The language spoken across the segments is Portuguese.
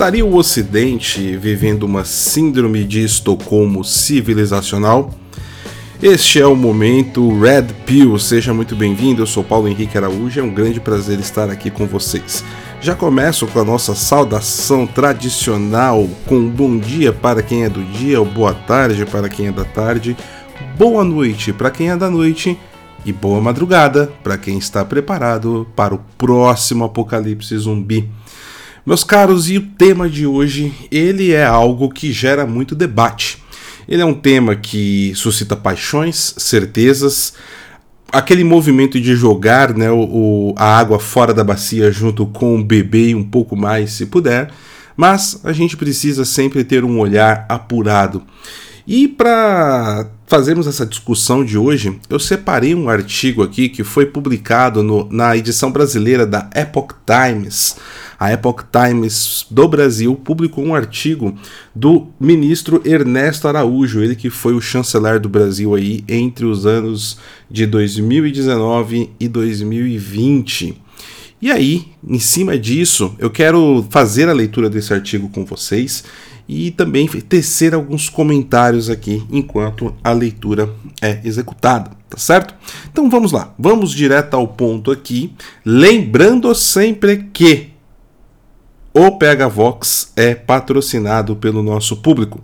Estaria o Ocidente vivendo uma síndrome de Estocolmo civilizacional? Este é o momento Red Pill. Seja muito bem-vindo. Eu sou Paulo Henrique Araújo. É um grande prazer estar aqui com vocês. Já começo com a nossa saudação tradicional, com um bom dia para quem é do dia, ou boa tarde para quem é da tarde, boa noite para quem é da noite e boa madrugada para quem está preparado para o próximo apocalipse zumbi. Meus caros, e o tema de hoje, ele é algo que gera muito debate. Ele é um tema que suscita paixões, certezas, aquele movimento de jogar né, o, a água fora da bacia junto com o bebê e um pouco mais, se puder, mas a gente precisa sempre ter um olhar apurado. E para fazermos essa discussão de hoje, eu separei um artigo aqui que foi publicado no, na edição brasileira da Epoch Times. A Epoch Times do Brasil publicou um artigo do ministro Ernesto Araújo, ele que foi o chanceler do Brasil aí entre os anos de 2019 e 2020. E aí, em cima disso, eu quero fazer a leitura desse artigo com vocês e também tecer alguns comentários aqui enquanto a leitura é executada, tá certo? Então vamos lá, vamos direto ao ponto aqui, lembrando sempre que o PH Vox é patrocinado pelo nosso público.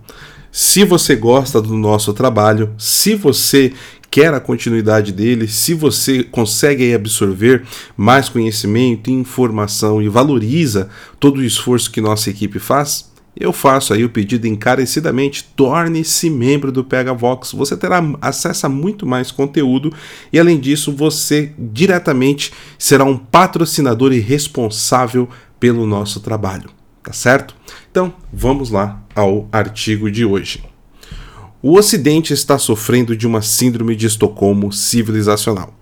Se você gosta do nosso trabalho, se você quer a continuidade dele, se você consegue absorver mais conhecimento, informação e valoriza todo o esforço que nossa equipe faz, eu faço aí o pedido encarecidamente, torne-se membro do PH Vox. Você terá acesso a muito mais conteúdo e além disso, você diretamente será um patrocinador e responsável pelo nosso trabalho, tá certo? Então, vamos lá ao artigo de hoje. O Ocidente está sofrendo de uma síndrome de Estocolmo civilizacional.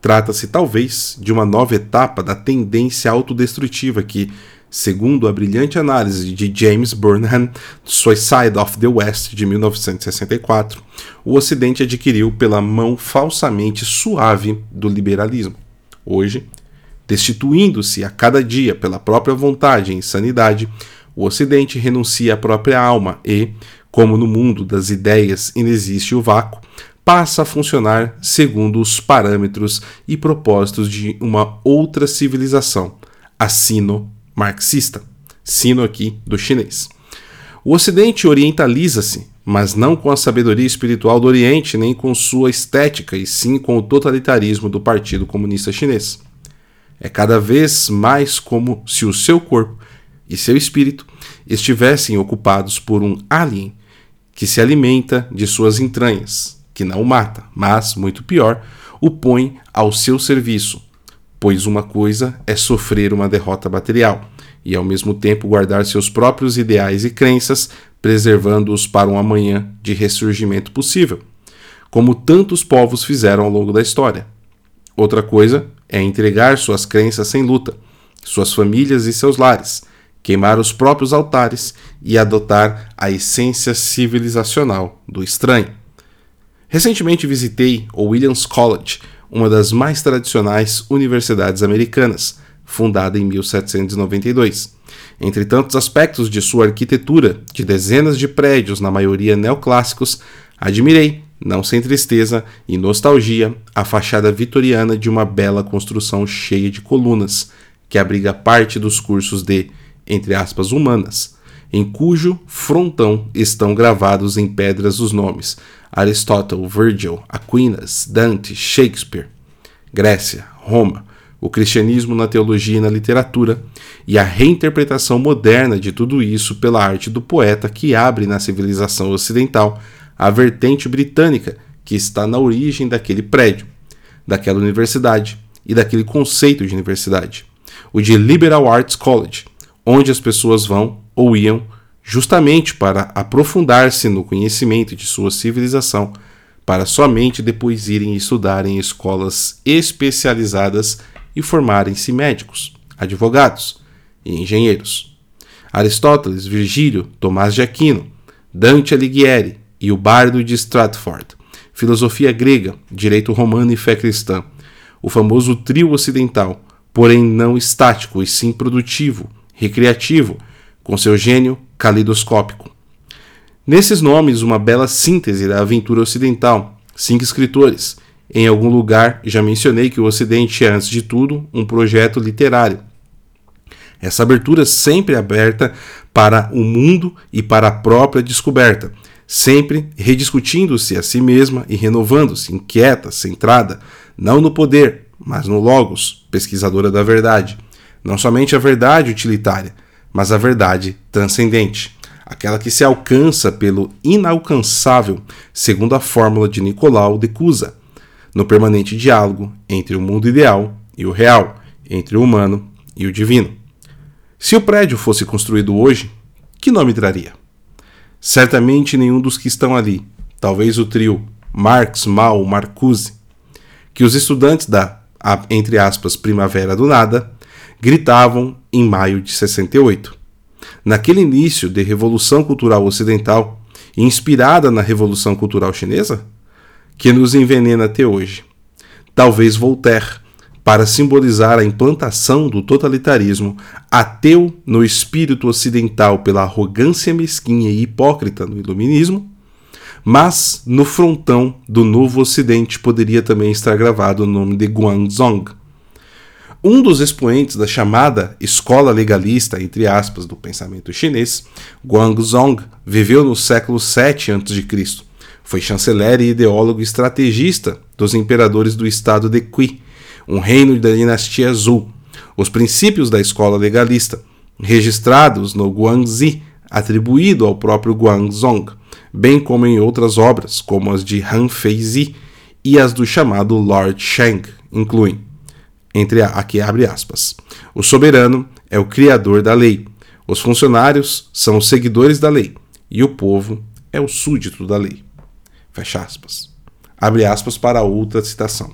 Trata-se talvez de uma nova etapa da tendência autodestrutiva que, segundo a brilhante análise de James Burnham, Suicide of the West de 1964, o Ocidente adquiriu pela mão falsamente suave do liberalismo. Hoje, Destituindo-se a cada dia pela própria vontade e insanidade, o Ocidente renuncia à própria alma e, como no mundo das ideias inexiste o vácuo, passa a funcionar segundo os parâmetros e propósitos de uma outra civilização, a sino-marxista. Sino aqui do chinês. O Ocidente orientaliza-se, mas não com a sabedoria espiritual do Oriente, nem com sua estética, e sim com o totalitarismo do Partido Comunista Chinês. É cada vez mais como se o seu corpo e seu espírito estivessem ocupados por um alien que se alimenta de suas entranhas, que não o mata, mas, muito pior, o põe ao seu serviço, pois uma coisa é sofrer uma derrota material e ao mesmo tempo guardar seus próprios ideais e crenças, preservando-os para um amanhã de ressurgimento possível, como tantos povos fizeram ao longo da história. Outra coisa é entregar suas crenças sem luta, suas famílias e seus lares, queimar os próprios altares e adotar a essência civilizacional do estranho. Recentemente visitei o Williams College, uma das mais tradicionais universidades americanas, fundada em 1792. Entre tantos aspectos de sua arquitetura, de dezenas de prédios, na maioria neoclássicos, admirei não sem tristeza e nostalgia, a fachada vitoriana de uma bela construção cheia de colunas, que abriga parte dos cursos de, entre aspas, humanas, em cujo frontão estão gravados em pedras os nomes Aristóteles, Virgil, Aquinas, Dante, Shakespeare, Grécia, Roma, o cristianismo na teologia e na literatura, e a reinterpretação moderna de tudo isso pela arte do poeta que abre na civilização ocidental a vertente britânica que está na origem daquele prédio, daquela universidade e daquele conceito de universidade, o de Liberal Arts College, onde as pessoas vão ou iam justamente para aprofundar-se no conhecimento de sua civilização, para somente depois irem estudar em escolas especializadas e formarem-se médicos, advogados e engenheiros. Aristóteles, Virgílio, Tomás de Aquino, Dante Alighieri, e o Bardo de Stratford, filosofia grega, direito romano e fé cristã, o famoso trio ocidental, porém não estático e sim produtivo, recreativo, com seu gênio calidoscópico. Nesses nomes, uma bela síntese da aventura ocidental. Cinco escritores. Em algum lugar já mencionei que o Ocidente é, antes de tudo, um projeto literário. Essa abertura sempre aberta para o mundo e para a própria descoberta, sempre rediscutindo-se a si mesma e renovando-se, inquieta, centrada, não no poder, mas no Logos, pesquisadora da verdade. Não somente a verdade utilitária, mas a verdade transcendente, aquela que se alcança pelo inalcançável, segundo a fórmula de Nicolau de Cusa, no permanente diálogo entre o mundo ideal e o real, entre o humano e o divino. Se o prédio fosse construído hoje, que nome traria? Certamente nenhum dos que estão ali, talvez o trio Marx, Mal, Marcuse, que os estudantes da, entre aspas, Primavera do Nada, gritavam em maio de 68. Naquele início de revolução cultural ocidental, inspirada na Revolução Cultural Chinesa, que nos envenena até hoje. Talvez Voltaire, para simbolizar a implantação do totalitarismo ateu no espírito ocidental pela arrogância mesquinha e hipócrita no iluminismo, mas no frontão do novo ocidente poderia também estar gravado o nome de Guangzhong. Um dos expoentes da chamada escola legalista, entre aspas, do pensamento chinês, Guangzhong, viveu no século 7 a.C. Foi chanceler e ideólogo estrategista dos imperadores do estado de Qi, um reino da dinastia Zhou. Os princípios da escola legalista, registrados no Guangzi, atribuído ao próprio Guangzhong, bem como em outras obras, como as de Han Feizi e as do chamado Lord Shang, incluem, entre a, aqui abre aspas, o soberano é o criador da lei, os funcionários são os seguidores da lei, e o povo é o súdito da lei. Fecha aspas. Abre aspas para outra citação.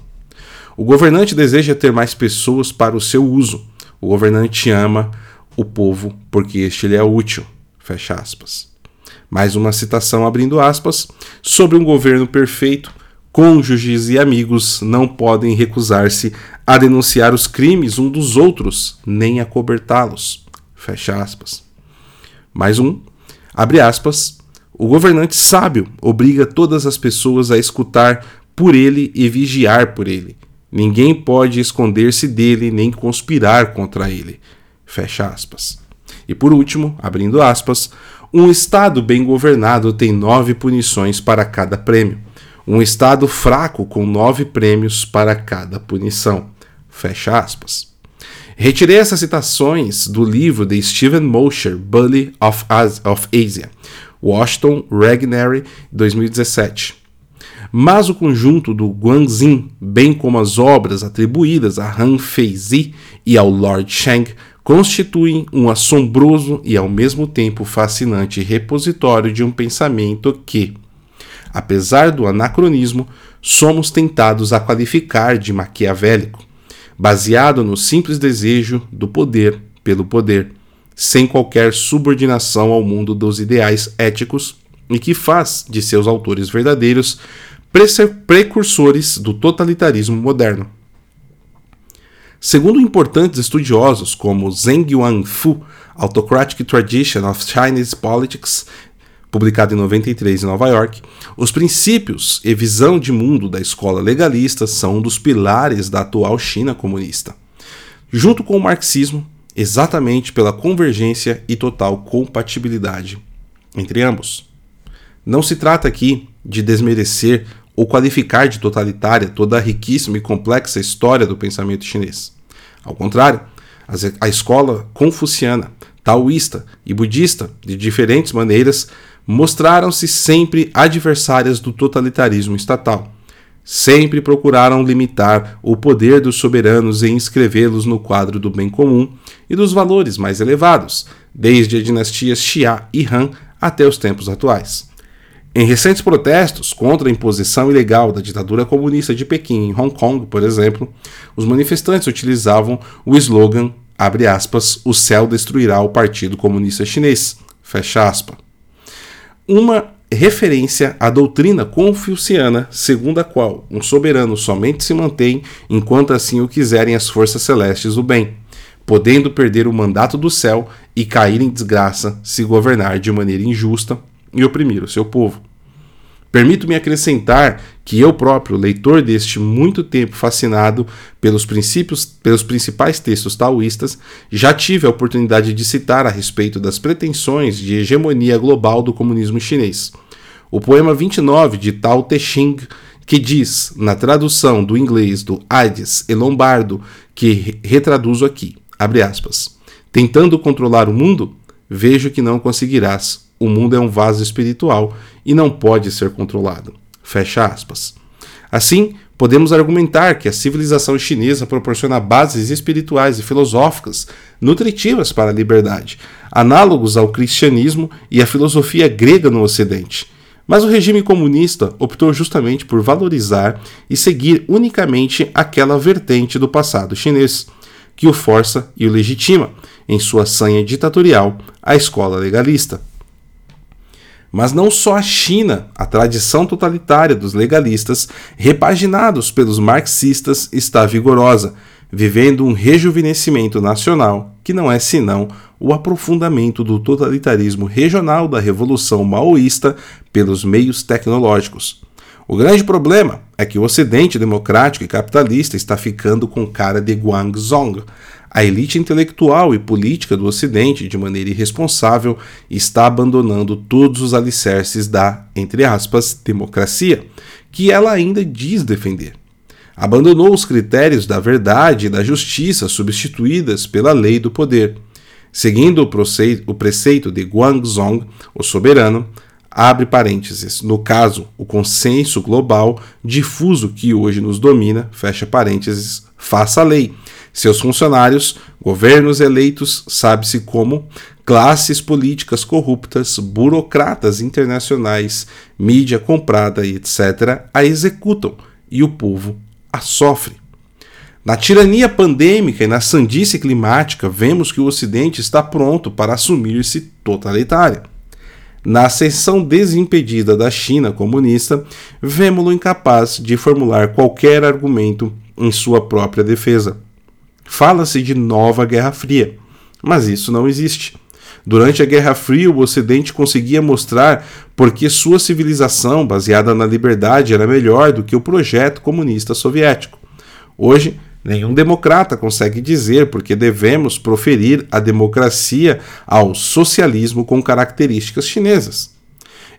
O governante deseja ter mais pessoas para o seu uso. O governante ama o povo porque este lhe é útil. Fecha aspas. Mais uma citação abrindo aspas. Sobre um governo perfeito, cônjuges e amigos não podem recusar-se a denunciar os crimes um dos outros, nem a cobertá-los. Fecha aspas. Mais um. Abre aspas. O governante sábio obriga todas as pessoas a escutar por ele e vigiar por ele Ninguém pode esconder-se dele nem conspirar contra ele. Fecha aspas. E por último, abrindo aspas, um Estado bem governado tem nove punições para cada prêmio. Um Estado fraco com nove prêmios para cada punição. Fecha aspas. Retirei essas citações do livro de Stephen Mosher, Bully of, Asia, Washington Regnery, 2017 mas o conjunto do Guanxin, bem como as obras atribuídas a Han Feizi e ao Lord Shang, constituem um assombroso e ao mesmo tempo fascinante repositório de um pensamento que, apesar do anacronismo, somos tentados a qualificar de maquiavélico, baseado no simples desejo do poder pelo poder, sem qualquer subordinação ao mundo dos ideais éticos e que faz de seus autores verdadeiros precursores do totalitarismo moderno. Segundo importantes estudiosos como Zheng Yuanfu, Autocratic Tradition of Chinese Politics, publicado em 93 em Nova York, os princípios e visão de mundo da escola legalista são um dos pilares da atual China comunista. Junto com o marxismo, exatamente pela convergência e total compatibilidade entre ambos. Não se trata aqui de desmerecer ou qualificar de totalitária toda a riquíssima e complexa história do pensamento chinês. Ao contrário, a escola confuciana, taoísta e budista, de diferentes maneiras, mostraram-se sempre adversárias do totalitarismo estatal. Sempre procuraram limitar o poder dos soberanos e inscrevê-los no quadro do bem comum e dos valores mais elevados, desde a dinastia Xia e Han até os tempos atuais. Em recentes protestos contra a imposição ilegal da ditadura comunista de Pequim em Hong Kong, por exemplo, os manifestantes utilizavam o slogan, aspas, o céu destruirá o Partido Comunista Chinês. Uma referência à doutrina confuciana, segundo a qual um soberano somente se mantém enquanto assim o quiserem as forças celestes do bem, podendo perder o mandato do céu e cair em desgraça se governar de maneira injusta e oprimir o seu povo. Permito-me acrescentar que eu próprio, leitor deste muito tempo fascinado pelos princípios, pelos principais textos taoístas, já tive a oportunidade de citar a respeito das pretensões de hegemonia global do comunismo chinês. O poema 29 de Tao Te Ching, que diz, na tradução do inglês do Aedes e Lombardo, que retraduzo aqui, abre aspas, tentando controlar o mundo, vejo que não conseguirás. O mundo é um vaso espiritual e não pode ser controlado. Fecha aspas. Assim, podemos argumentar que a civilização chinesa proporciona bases espirituais e filosóficas nutritivas para a liberdade, análogos ao cristianismo e à filosofia grega no Ocidente. Mas o regime comunista optou justamente por valorizar e seguir unicamente aquela vertente do passado chinês, que o força e o legitima, em sua sanha ditatorial, a escola legalista. Mas não só a China, a tradição totalitária dos legalistas, repaginados pelos marxistas, está vigorosa, vivendo um rejuvenescimento nacional que não é senão o aprofundamento do totalitarismo regional da Revolução Maoísta pelos meios tecnológicos. O grande problema é que o Ocidente democrático e capitalista está ficando com cara de Guangzhou, a elite intelectual e política do Ocidente, de maneira irresponsável, está abandonando todos os alicerces da, entre aspas, democracia, que ela ainda diz defender. Abandonou os critérios da verdade e da justiça substituídas pela lei do poder. Seguindo o preceito de Guangzhou, o soberano, abre parênteses, no caso, o consenso global difuso que hoje nos domina, fecha parênteses, faça a lei seus funcionários, governos eleitos, sabe-se como, classes políticas corruptas, burocratas internacionais, mídia comprada e etc., a executam e o povo a sofre. Na tirania pandêmica e na sandice climática, vemos que o Ocidente está pronto para assumir-se totalitário. Na ascensão desimpedida da China comunista, vemos-lo incapaz de formular qualquer argumento em sua própria defesa. Fala-se de nova Guerra Fria, mas isso não existe. Durante a Guerra Fria, o Ocidente conseguia mostrar por que sua civilização, baseada na liberdade, era melhor do que o projeto comunista soviético. Hoje, nenhum democrata consegue dizer por que devemos proferir a democracia ao socialismo com características chinesas.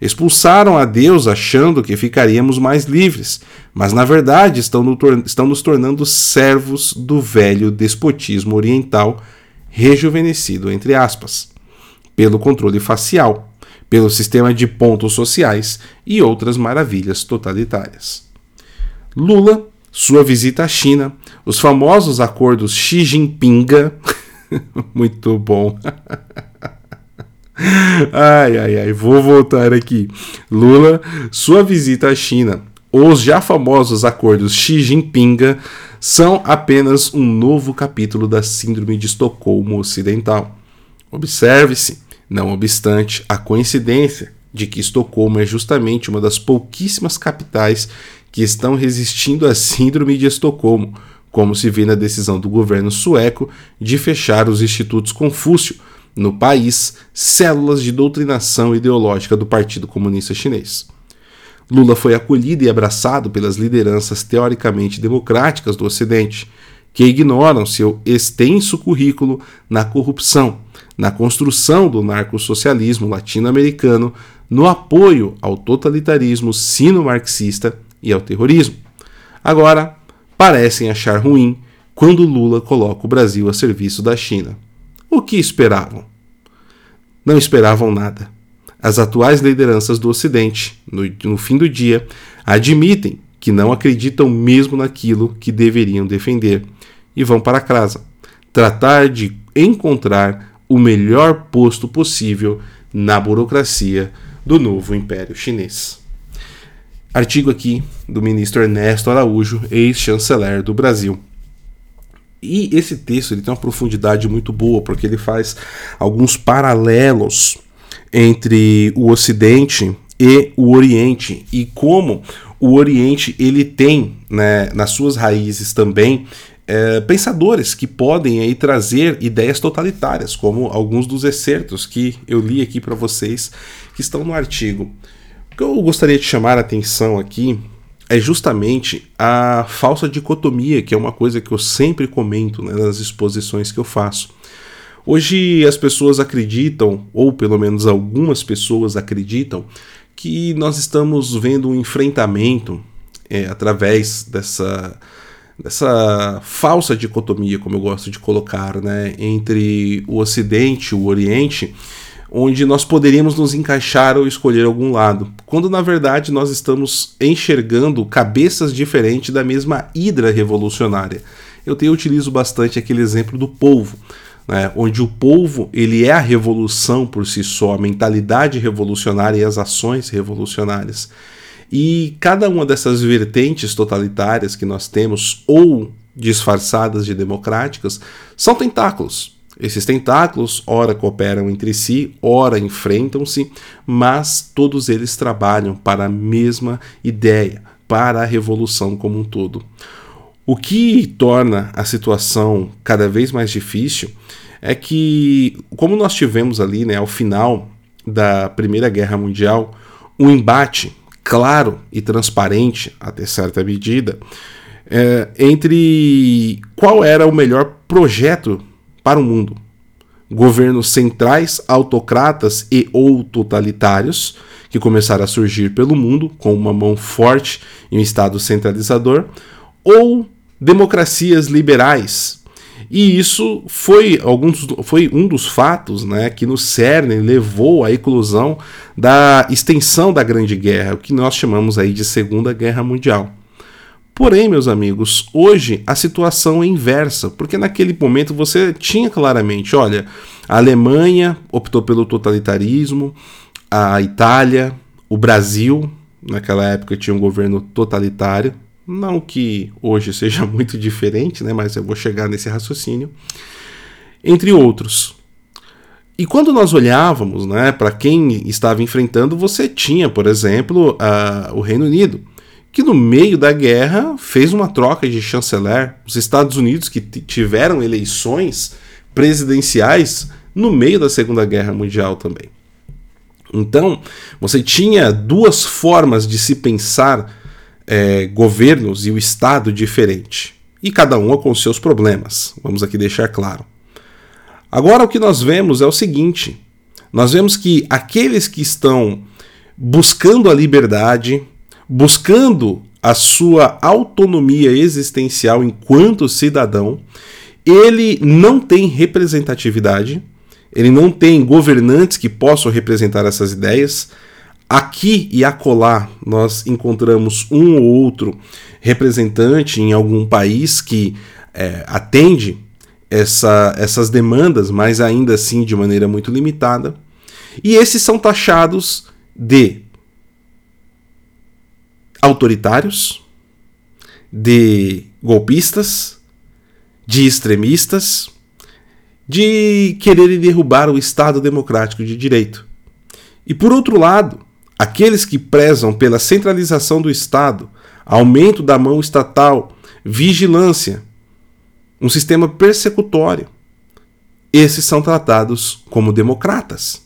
Expulsaram a Deus achando que ficaríamos mais livres, mas na verdade estão, no, estão nos tornando servos do velho despotismo oriental, rejuvenescido, entre aspas, pelo controle facial, pelo sistema de pontos sociais e outras maravilhas totalitárias. Lula, sua visita à China, os famosos acordos Xi Jinping, muito bom. ai, ai, ai, vou voltar aqui. Lula, sua visita à China. Os já famosos acordos Xi Jinping são apenas um novo capítulo da Síndrome de Estocolmo Ocidental. Observe-se, não obstante a coincidência de que Estocolmo é justamente uma das pouquíssimas capitais que estão resistindo à Síndrome de Estocolmo, como se vê na decisão do governo sueco de fechar os institutos Confúcio no país células de doutrinação ideológica do Partido Comunista Chinês. Lula foi acolhido e abraçado pelas lideranças teoricamente democráticas do Ocidente, que ignoram seu extenso currículo na corrupção, na construção do narcossocialismo latino-americano, no apoio ao totalitarismo sino-marxista e ao terrorismo. Agora, parecem achar ruim quando Lula coloca o Brasil a serviço da China. O que esperavam? Não esperavam nada. As atuais lideranças do Ocidente, no, no fim do dia, admitem que não acreditam mesmo naquilo que deveriam defender e vão para casa tratar de encontrar o melhor posto possível na burocracia do novo Império Chinês. Artigo aqui do ministro Ernesto Araújo, ex-chanceler do Brasil. E esse texto ele tem uma profundidade muito boa, porque ele faz alguns paralelos entre o Ocidente e o Oriente e como o Oriente ele tem né, nas suas raízes também é, pensadores que podem aí trazer ideias totalitárias, como alguns dos excertos que eu li aqui para vocês que estão no artigo. O que eu gostaria de chamar a atenção aqui é justamente a falsa dicotomia, que é uma coisa que eu sempre comento né, nas exposições que eu faço. Hoje as pessoas acreditam, ou pelo menos algumas pessoas acreditam, que nós estamos vendo um enfrentamento é, através dessa, dessa falsa dicotomia, como eu gosto de colocar, né, entre o Ocidente e o Oriente, onde nós poderíamos nos encaixar ou escolher algum lado, quando na verdade nós estamos enxergando cabeças diferentes da mesma hidra revolucionária. Eu utilizo bastante aquele exemplo do polvo né, onde o povo ele é a revolução por si só, a mentalidade revolucionária e as ações revolucionárias. E cada uma dessas vertentes totalitárias que nós temos, ou disfarçadas de democráticas, são tentáculos. Esses tentáculos, ora cooperam entre si, ora enfrentam-se, mas todos eles trabalham para a mesma ideia, para a revolução como um todo. O que torna a situação cada vez mais difícil é que, como nós tivemos ali, né, ao final da Primeira Guerra Mundial, um embate claro e transparente, até certa medida, é, entre qual era o melhor projeto para o mundo. Governos centrais, autocratas e ou totalitários, que começaram a surgir pelo mundo com uma mão forte e um Estado centralizador, ou democracias liberais. E isso foi, alguns, foi um dos fatos né, que no CERN levou à eclosão da extensão da Grande Guerra, o que nós chamamos aí de Segunda Guerra Mundial. Porém, meus amigos, hoje a situação é inversa, porque naquele momento você tinha claramente, olha, a Alemanha optou pelo totalitarismo, a Itália, o Brasil, naquela época tinha um governo totalitário, não que hoje seja muito diferente, né, mas eu vou chegar nesse raciocínio. Entre outros. E quando nós olhávamos né, para quem estava enfrentando, você tinha, por exemplo, o Reino Unido, que no meio da guerra fez uma troca de chanceler. Os Estados Unidos, que tiveram eleições presidenciais no meio da Segunda Guerra Mundial também. Então, você tinha duas formas de se pensar é, governos e o Estado diferente, e cada uma com seus problemas, vamos aqui deixar claro. Agora o que nós vemos é o seguinte: nós vemos que aqueles que estão buscando a liberdade, buscando a sua autonomia existencial enquanto cidadão, ele não tem representatividade, ele não tem governantes que possam representar essas ideias, Aqui e acolá nós encontramos um ou outro representante em algum país que é, atende essa, essas demandas, mas ainda assim de maneira muito limitada. E esses são taxados de autoritários, de golpistas, de extremistas, de quererem derrubar o Estado democrático de direito. E por outro lado, Aqueles que prezam pela centralização do Estado, aumento da mão estatal, vigilância, um sistema persecutório, esses são tratados como democratas.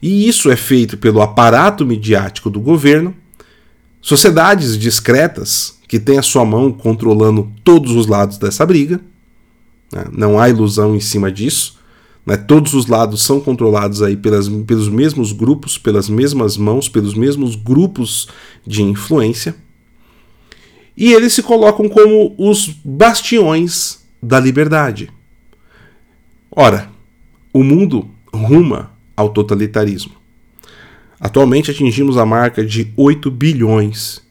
E isso é feito pelo aparato midiático do governo, sociedades discretas que têm a sua mão controlando todos os lados dessa briga. Né? Não há ilusão em cima disso. Né? Todos os lados são controlados aí pelas, pelos mesmos grupos, pelas mesmas mãos, pelos mesmos grupos de influência. E eles se colocam como os bastiões da liberdade. Ora, o mundo ruma ao totalitarismo. Atualmente atingimos a marca de 8 bilhões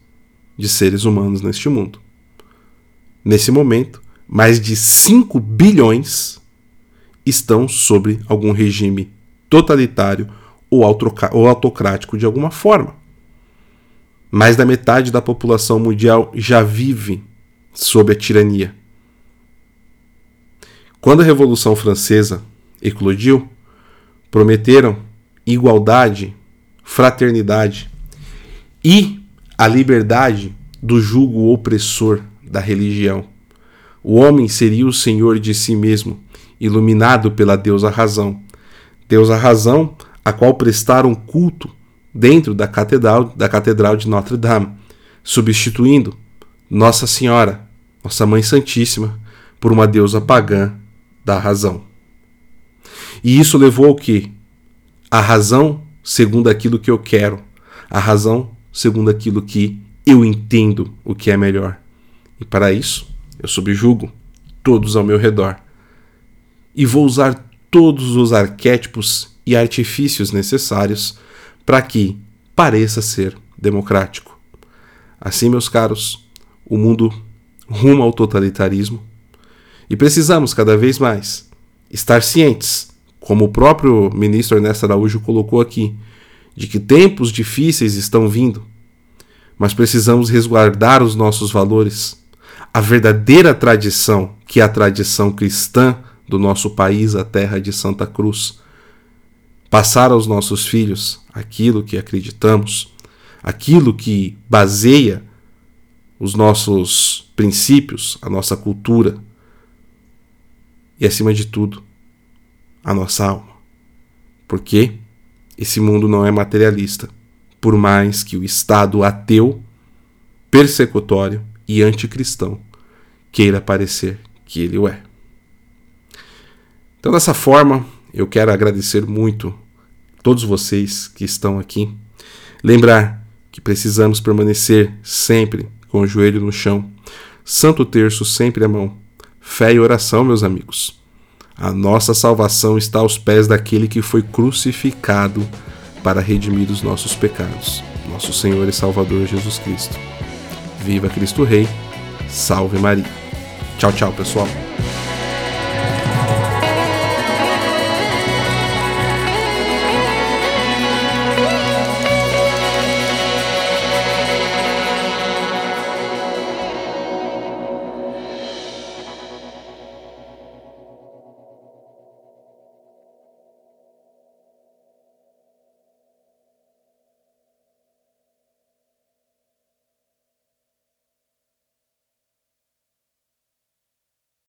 de seres humanos neste mundo. Nesse momento, mais de 5 bilhões estão sobre algum regime totalitário ou autocrático de alguma forma. Mais da metade da população mundial já vive sob a tirania. Quando a Revolução Francesa eclodiu, prometeram igualdade, fraternidade e a liberdade do jugo opressor da religião. O homem seria o senhor de si mesmo, iluminado pela deusa razão. Deusa razão, a qual prestaram culto dentro da catedral, da catedral de Notre Dame, substituindo Nossa Senhora, nossa Mãe Santíssima, por uma deusa pagã da razão. E isso levou ao que? A razão segundo aquilo que eu quero, a razão segundo aquilo que eu entendo o que é melhor. E para isso, eu subjugo todos ao meu redor. E vou usar todos os arquétipos e artifícios necessários para que pareça ser democrático. Assim, meus caros, o mundo rumo ao totalitarismo e precisamos cada vez mais estar cientes, como o próprio ministro Ernesto Araújo colocou aqui, de que tempos difíceis estão vindo, mas precisamos resguardar os nossos valores, a verdadeira tradição, que é a tradição cristã do nosso país, a terra de Santa Cruz. Passar aos nossos filhos aquilo que acreditamos, aquilo que baseia os nossos princípios, a nossa cultura e, acima de tudo, a nossa alma. Porque esse mundo não é materialista, por mais que o Estado ateu, persecutório e anticristão queira parecer que ele o é. Então, dessa forma, eu quero agradecer muito todos vocês que estão aqui. Lembrar que precisamos permanecer sempre com o joelho no chão, Santo Terço sempre à mão, fé e oração, meus amigos. A nossa salvação está aos pés daquele que foi crucificado para redimir os nossos pecados, nosso Senhor e Salvador Jesus Cristo. Viva Cristo Rei, salve Maria. Tchau, tchau, pessoal.